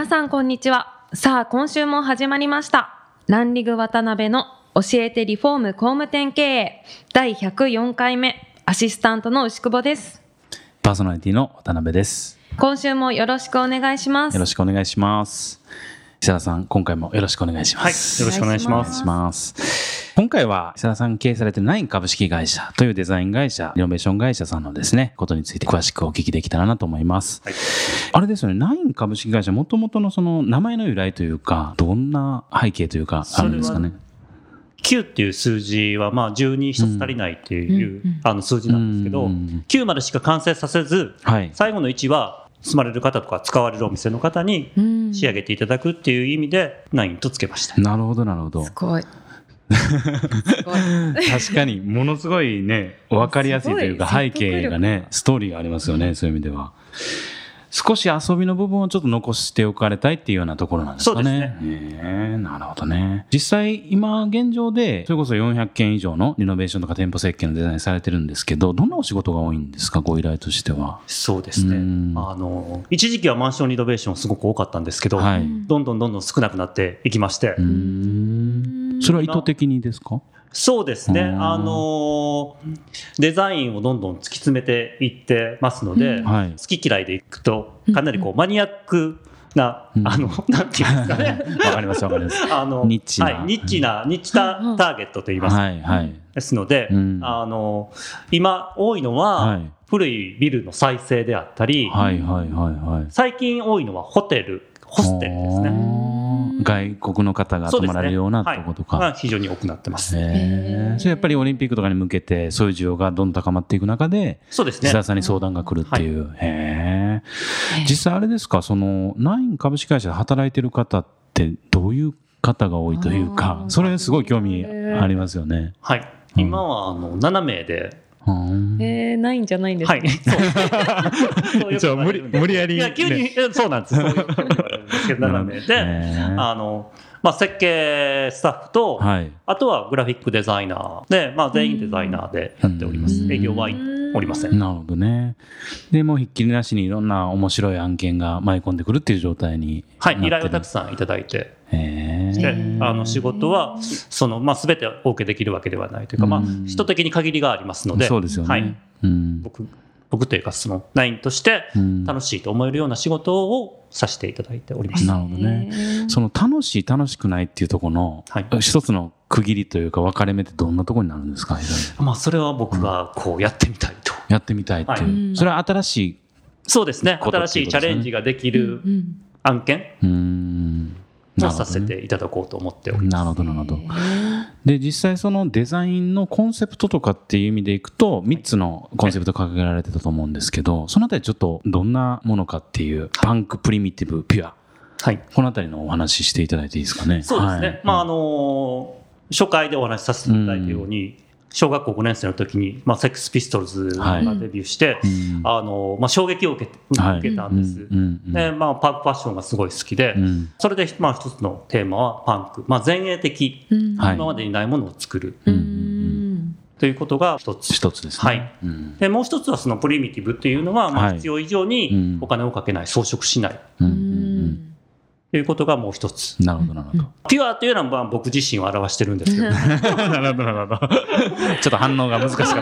皆さんこんにちはさあ今週も始まりましたランリグ渡辺の教えてリフォーム工務店経営第104回目アシスタントの牛久保ですパーソナリティの渡辺です。今週もよろしくお願いしますよろしくお願いします。石田さん、今回もよろしくお願いします。よろしくお願いしまお願いします。今回は石田さん経営されてるナイン株式会社というデザイン会社、リノベーション会社さんのですね、ことについて詳しくお聞きできたらなと思います。はいあれですよね、ナイン株式会社、もともとのその名前の由来というか、どんな背景というか、あるんですかね？9っていう数字はまあ12一つ足りないっていう、あの数字なんですけど、うん9までしか完成させず、はい。最後の1は住まれる方とか使われるお店の方にうん仕上げていただくっていう意味で9とつけました。なるほど、なるほどすごい確かに、ものすごいね、わかりやすいというか、背景がね、ストーリーがありますよね、そういう意味では。少し遊びの部分をちょっと残しておかれたいっていうようなところなんですかね。そうですねえなるほどね。実際、今現状で、それこそ400件以上のリノベーションとか店舗設計のデザインされてるんですけど、どんなお仕事が多いんですか、ご依頼としては？そうですね。うんあの、一時期はマンションリノベーションすごく多かったんですけど、はい。どんどんどんどん少なくなっていきまして、うーん。それは意図的にですか？そうですね、うんあのデザインをどんどん突き詰めていってますので、うんはい。好き嫌いでいくと、かなりこうマニアックな、うんあの、なんていうんですかね。わかります、わかります。あのニッチなはい、ニッチな、ニッチタターゲットといいますか。はい、はい。ですので、うんあの、今多いのは、はい古いビルの再生であったり、はい、はい、はい、はい。最近多いのはホテル、ホステルですね。ね。外国の方が泊まられるようなとことか。はいが非常に多くなってます。それやっぱりオリンピックとかに向けてそういう需要がどんどん高まっていく中で、そうですね石。田さんに相談が来るっていう。へえ実際あれですか、その、ナイン株式会社で働いてる方ってどういう方が多いというあか、ーそれすごい興味ありますよね。はい。今は、あの、7名で、うんえー、ないんじゃないんですか、はい。そうじゃあ無理無理やりいや、急に、そうなんです。そうですけど、7名で、へえあの、まあ、設計スタッフと、はい。あとはグラフィックデザイナーで、まあ、全員デザイナーでやっております。うん営業はいおりません。なるほどね。で、もうひっきりなしにいろんな面白い案件が舞い込んでくるっていう状態にはい、依頼をたくさんいただいて、へでえあの仕事はその、まあ、全てお受けできるわけではないというか、まあうん、人的に限りがありますので、そうですよね。はい、うん。僕僕というか、そのナインとしてうん。楽しいと思えるような仕事をさせていただいております。なるほどね。その楽しい楽しくないっていうところの、はい。一つの区切りというか分かれ目ってどんなところになるんですか？まあ、それは僕がこうやってみたいと。やってみたいっていう、はい。それは新しいそうですね。新しいチャレンジができうんる案件。ーんをさせねていただこうと思っております。なるほどなるほど。で実際そのデザインのコンセプトとかっていう意味でいくと3つのコンセプト掲げられてたと思うんですけどそのあたりちょっとどんなものかっていうパンクプリミティブピュア。はい。このあたりのお話ししていただいていいですかね？そうですね。はい。まあ、あの初回でお話しさせていただいたように、小学校5年生の時に、まあ、セックスピストルズがデビューして、うん。あのまあ、衝撃を受け受けたんです。うんうんうん。で、まあ、パンクファッションがすごい好きで、うん。それで、まあ、一つのテーマはパンク、まあ、前衛的、うん。はい今までにないものを作る。ということが一つ。一つですね。はい。うん。でもう一つはそのプリミティブっていうのは、まあ、はい。必要以上うん。にお金をかけない、装飾しない。うんということがもう一つ。なるほど、なるほど。ピュアというのはまあ僕自身を表してるんですけど、なるほど、なるほど。ちょっと反応が難しかった。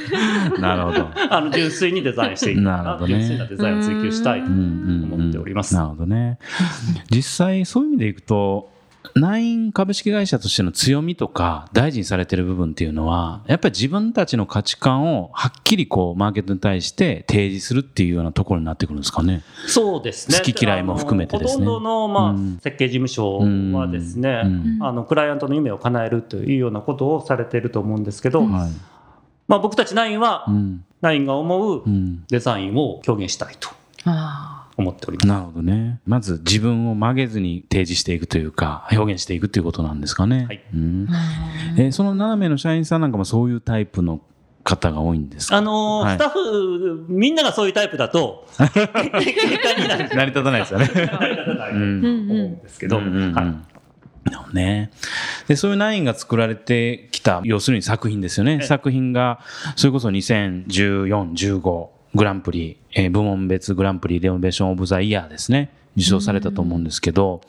なるほど。あの純粋にデザインしていくなるほどね純粋なデザインを追求したいとうんうんうん思っております。なるほどね。実際、そういう意味でいくと、ナイン株式会社としての強みとか大事にされてる部分っていうのは、やっぱり自分たちの価値観をはっきりこう、マーケットに対して提示するっていうようなところになってくるんですかね。そうですね。好き嫌いも含めてですねほとんどの、まあうん設計事務所はですね、うんあのクライアントの夢を叶えるというようなことをされていると思うんですけど、はい。まあ、僕たちナインは、うん。ナインが思ううん。デザインを表現したいと。あ思っております。なるほどね。まず自分を曲げずに提示していくというか、表現していくということなんですかね。はいうんえーその斜めの社員さんなんかもそういうタイプの方が多いんですか？あのーはいスタッフ、みんながそういうタイプだと、結果になる。成り立たないですよね。成り立たないと思うんですけど、うんうんね。で、そういうナインが作られてきた、要するに作品ですよね。え作品が、それこそ2014、15グランプリ、えー部門別グランプリ Renovation of the Year ですね。受賞されたと思うんですけど、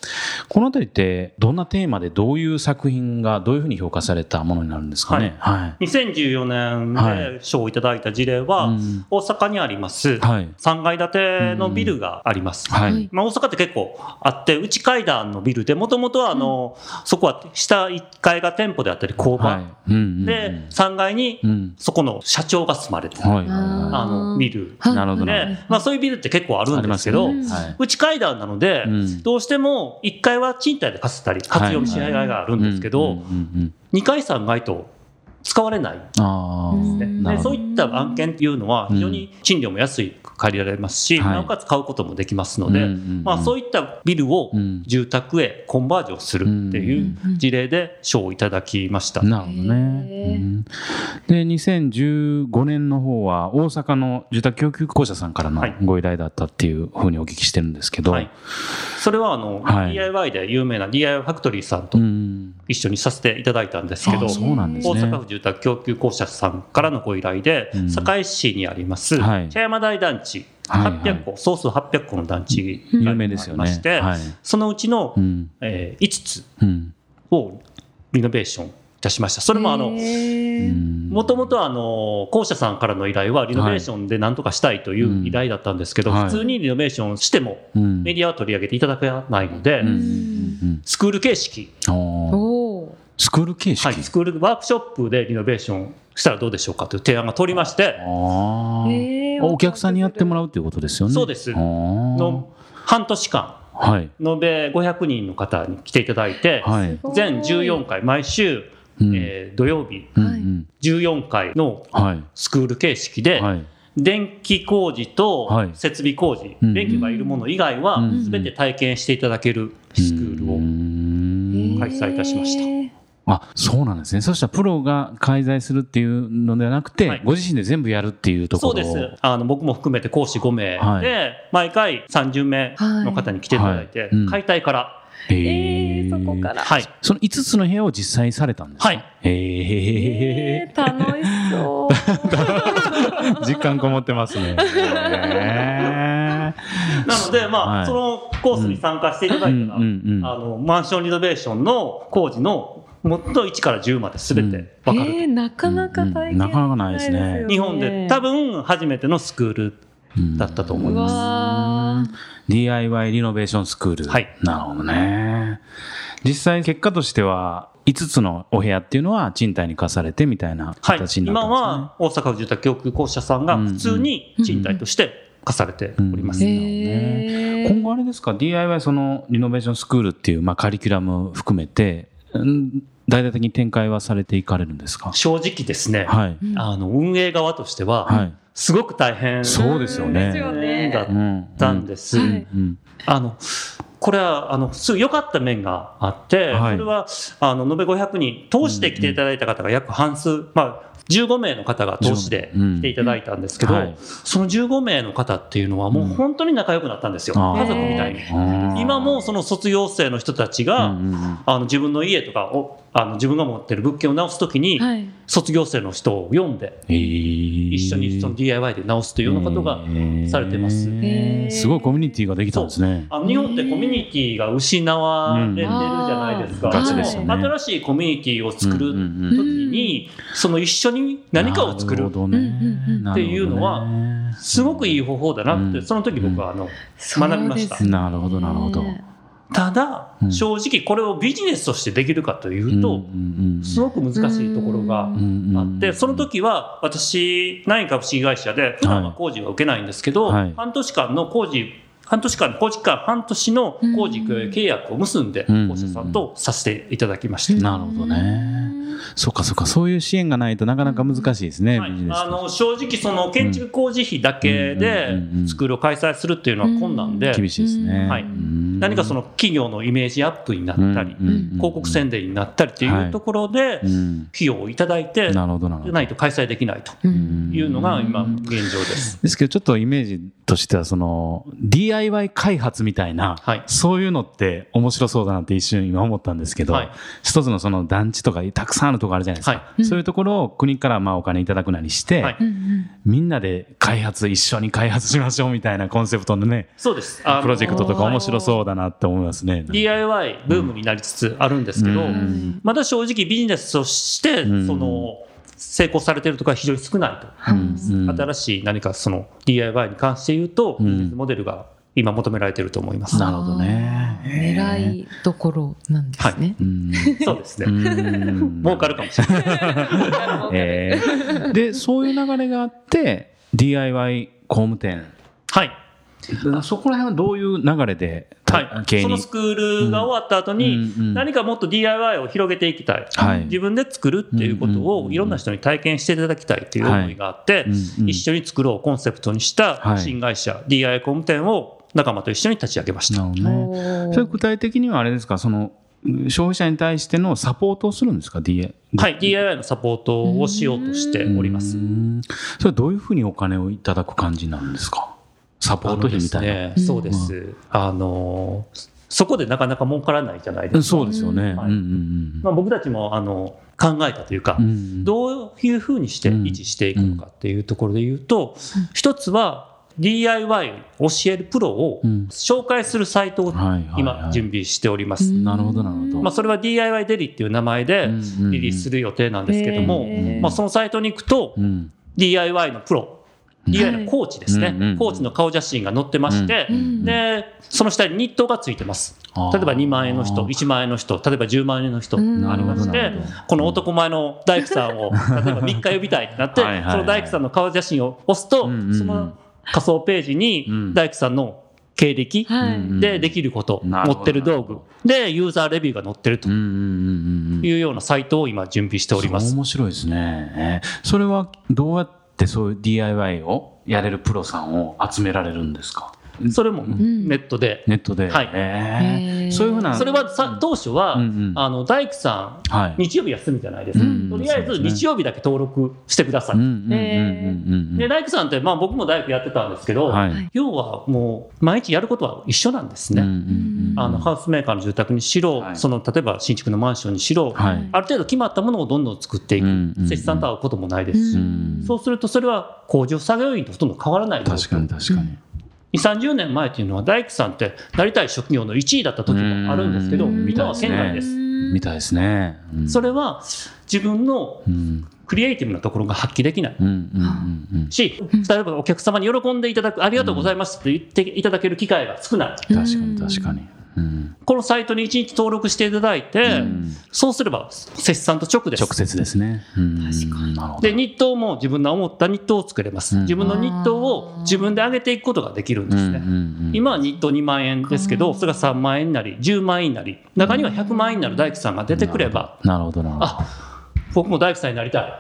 このあたりってどんなテーマでどういう作品がどういうふうに評価されたものになるんですかね？はい。2014年はいで賞をいただいた事例は、うん大阪にあります、はい。3階建てのビルがあります。はい。はいまあ、大阪って結構あって、内階段のビルで、もともとはあの、そこは下1階が店舗であったり工場、はい。うんうんうんで、3階にうん。そこの社長が住まれてる、はい。あのビルはいなるほどで、まあ、そういうビルって結構あるんですけど、ねはい内階段なので、うん。どうしても1階は賃貸で貸せたり、活用し合いがあるんですけどうんうん、うんうん。2階、3階と使われない。ああ、うん。なるほど。でそういった案件っていうのは非常に賃料も安いく借りられますし、はい。なおかつ買うこともできますので、うんうんうん。まあ、そういったビルをうん。住宅へコンバージョンするっていう事例で賞をいただきました。なるほどね。で、2015年の方は大阪の住宅供給公社さんからのはい。ご依頼だったっていうふうにお聞きしてるんですけど、はい、それはあの、はい。DIY で有名な DIY ファクトリーさんとうん一緒にさせていただいたんですけど、うなんですね。大阪府住宅供給公社さんからのご依頼で、うん。堺市にありますはい。茶山台団地、はいはい。800個、総数800個の団地有があ名ですよね。りまし。て、はい。そのうちの、うん。えー5つうん。をリノベーションいたしました。それもあの、うん。もともとあの、校舎さんからの依頼はリノベーションで何とかしたいという依頼だったんですけど、はい。普通にリノベーションしてもうん。メディアは取り上げていただけないので、スクール形式、スクール形式、はい、スクールワークショップでリノベーションしたらどうでしょうかという提案が通りまして、お客さんにやってもらうっていうことですよね。そうです。の半年間、はい。延べ500人の方に来ていただいて、はい。全14回、毎週、うん。えー土曜日、うんうん。14回のはい。スクール形式で、はい。電気工事とはい。設備工事、うん電気がいるもの以外はうん全て体験していただけるスクールうをん。開催いたしましたあそうなんですね。そしたらプロが介在するっていうのではなくて、はい。ご自身で全部やるっていうところを。そうです。あの僕も含めて講師5名で、はい。毎回30名の方に来ていただいて、はい。うん。解体から、へえーーそこから。はい、その5つの部屋を実際されたんですか？はい。へええー楽しそう。実感こもってますね。へなので、まあはい。そのコースに参加していただいたら、うんうんうん。あのマンションリノベーションの工事のもっと1から10まで全て分かる、えーなかなか体験うん。うんなかなかないですね。よ日本で多分初めてのスクールーだったと思いうます。わー DIY リノベー。ションスクール。はい。なるほどね。実際結果としては、5つのお部屋っていうのは賃貸に貸されてみたいなはい形、にな今ったんですね。は大阪府住宅供給公社さんが普通に賃貸として貸されております。うん。へー。今後あれですか？DIY そのリノベーションスクールっていう、まあ、カリキュラム含めて、うん大々的に展開はされていかれるんですか？正直ですね、はい。あの運営側としては、はい。すごく大変そうですよねですよねだっうん。たんです。はいうん。あのこれはあのすごい良かった面があって、はい。それはあの延べ500人通して来ていただいた方が約半数、まあ、15名の方が通しで来ていただいたんですけど、うんはい。その15名の方っていうのはもう本当に仲良くなったんですよ、あー。家族みたいに。今もその卒業生の人たちが、うんうんうん。あの自分の家とかをあの自分が持ってる物件を直すときに、はい。卒業生の人を呼んでえー。一緒にその DIY で直すというようなことがされてます。へー。すごいコミュニティができたんですね。あの日本ってコミュニティが失われてるじゃないですか。うんね。新しいコミュニティを作るうんうんうん。時に、その一緒に何かを作るっていうのはすごくいい方法だなって、うん。その時僕はあの、学びました。なるほどなるほどただうん。正直これをビジネスとしてできるかというと、すごく難しいところがあって、その時は私、ナイン株式会社で、普段は工事は受けないんですけど、はい。半年間の工事、半年間、工事期間半年の工事契約を結んで、うん公社さんとさせていただきました。なるほどね。そうかそうか。そういう支援がないとなかなか難しいですね、はい。あの正直、その建築工事費だけでスクールを開催するっていうのは困難で、厳しいですね、はい。うん何かその企業のイメージアップになったり、広告宣伝になったりっていうところで、うん。費用をいただいて、ないと開催できないとうん。いうのが今、現状です。ですけどちょっとイメージとしてはその DIY 開発みたいな、はい。そういうのって面白そうだなって一瞬今思ったんですけど、はい。一つのその団地とかたくさんあるとこあるじゃないですか、はい。そういうところを国からまあお金いただくなりして、はい。みんなで開発一緒に開発しましょうみたいなコンセプトのねそうです。プロジェクトとか面白そうだなって思いますね。DIY ブームになりつつあるんですけど、うんまだ正直ビジネスとして、うんその成功されているところは非常に少ないと、うんうん新しい何かその DIY に関して言うと、うんビジネスモデルが今求められていると思います。なるほどね。狙いどころなんですね。うんそうですね。うん儲かるかもしれない。えーでそういう流れがあって DIY 工務店はい。そこら辺はどういう流れで、はい、そのスクールが終わった後に、うんうん何かもっと DIY を広げていきたい、はい。自分で作るっていうことをいろんな人に体験していただきたいという思いがあって、一緒に作ろうコンセプトにしたはい。新会社、DIY 工務店を仲間と一緒に立ち上げました。ね。それ具体的にはあれですか、その消費者に対してのサポートをするんですか、DIY。はい、DIY のサポートをしようとしております。うん。それはどういうふうにお金をいただく感じなんですか？サポート費みたいな。ね、そうです。あのそこでなかなか儲からないじゃないうんですか。そうですよね。はいうんうんまあ、僕たちもあの考えたというか、うんうんどういうふうにして維持していくのかっていうところで言うと、一つは DIY を教えるプロをうん紹介するサイトを今準備しております。うんなるほどなるほど。まあ、それは DIY デリっていう名前でうんうんうんリリースする予定なんですけども、まあ、そのサイトに行くとうん DIY のプロ、DIY のコーチですね、うんうんうん。コーチの顔写真が載ってまして、うん。でその下に日当がついてます。例えば2万円の人、1万円の人、例えば10万円の人うん。ありましてこの男前の大工さんを、例えば3日呼びたいってなって、はいはいはい。その大工さんの顔写真を押すと、うんうんうん。その仮想ページうん。に大工さんの経歴でできること、持ってる道具。でユーザーレビューが載ってると。いうようなサイトを今準備しております。面白いですね。えーそれはどうやってそういう DIY をやれるプロさんを集められるんですか？それもん。ネットで、ネットで。はい。そういうふうな。それはさ当初は、あの大工さんはい。日曜日休みじゃないですか、うん。とりあえず日曜日だけ登録してください、で大工さんって、まあ、僕も大工やってたんですけど、はい。要はもう毎日やることは一緒なんですね、あのハウスメーカーの住宅にしろ、はい。その例えば新築のマンションにしろ、はい。ある程度決まったものをどんどん作っていく、設置さんと会うこともないですし、うんそうするとそれは工場作業員とほとんど変わらない確かに確かに。2、30年前っていうのは大工さんってなりたい職業の1位だった時もあるんですけど、うん今は県外です。みたいですね。うんそれは自分のうんクリエイティブなところが発揮できない。し、例えばお客様に喜んでいただく、ありがとうございますって言っていただける機会が少ない。確かに確かに。うんこのサイトに1日登録していただいて、うんそうすれば、接さんと直です。直接ですね。で、日当も自分の思った日当を作れます。うん自分の日当を自分で上げていくことができるんですね。今は日当2万円ですけど、それが3万円になり、10万円になり、中には100万円になる大工さんが出てくれば、なるほどなるほど。あ僕も大工さんになりたい、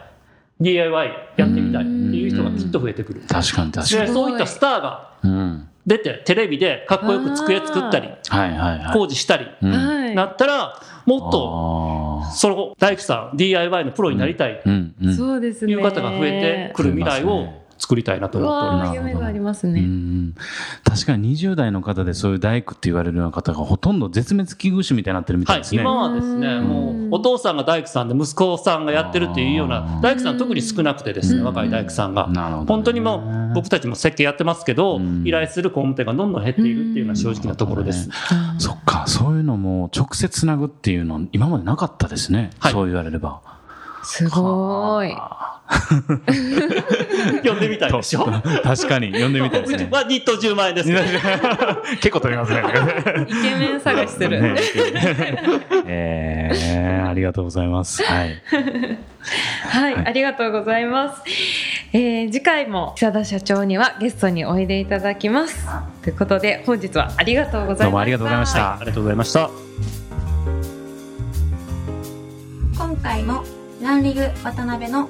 DIY やってみたいっていう人がきっと増えてくる。確かに確かでに。そういったスターがうん出て、テレビでかっこよく机作ったり、はいはいはい。工事したり、うん。はい。なったら、もっと、あその大工さん、DIY のプロになりたいーうんうん。そうですね。という方が増えてくる未来を作りたいなとう思っております。ありますうね。ん確かに20代の方でそういう大工って言われるような方がほとんど絶滅危惧種みたいになってるみたはいい、ですね。今はですね、うんもうお父さんが大工さんで息子さんがやってるっていうような大工さん特に少なくてですね、若い大工さんが。なるほどね本当にもう僕たちも設計やってますけど、うん依頼する工務店がどんどん減っているっていうのは正直なところです。そっか、そういうのも直接つなぐっていうの今までなかったですね。はいそう言われれば。すごい。呼んでみたいでしょ？確かに、呼んでみたいですね。は日当10万円ですけど。結構取りますね。イケメン探してる。ねえー、ありがとうございます。はい。はい、ありがとうございます。えー次回も久田社長にはゲストにおいでいただきます。ということで本日はありがとうございました。どうもありがとうございましたありがとうございました。今回もランリグ渡辺の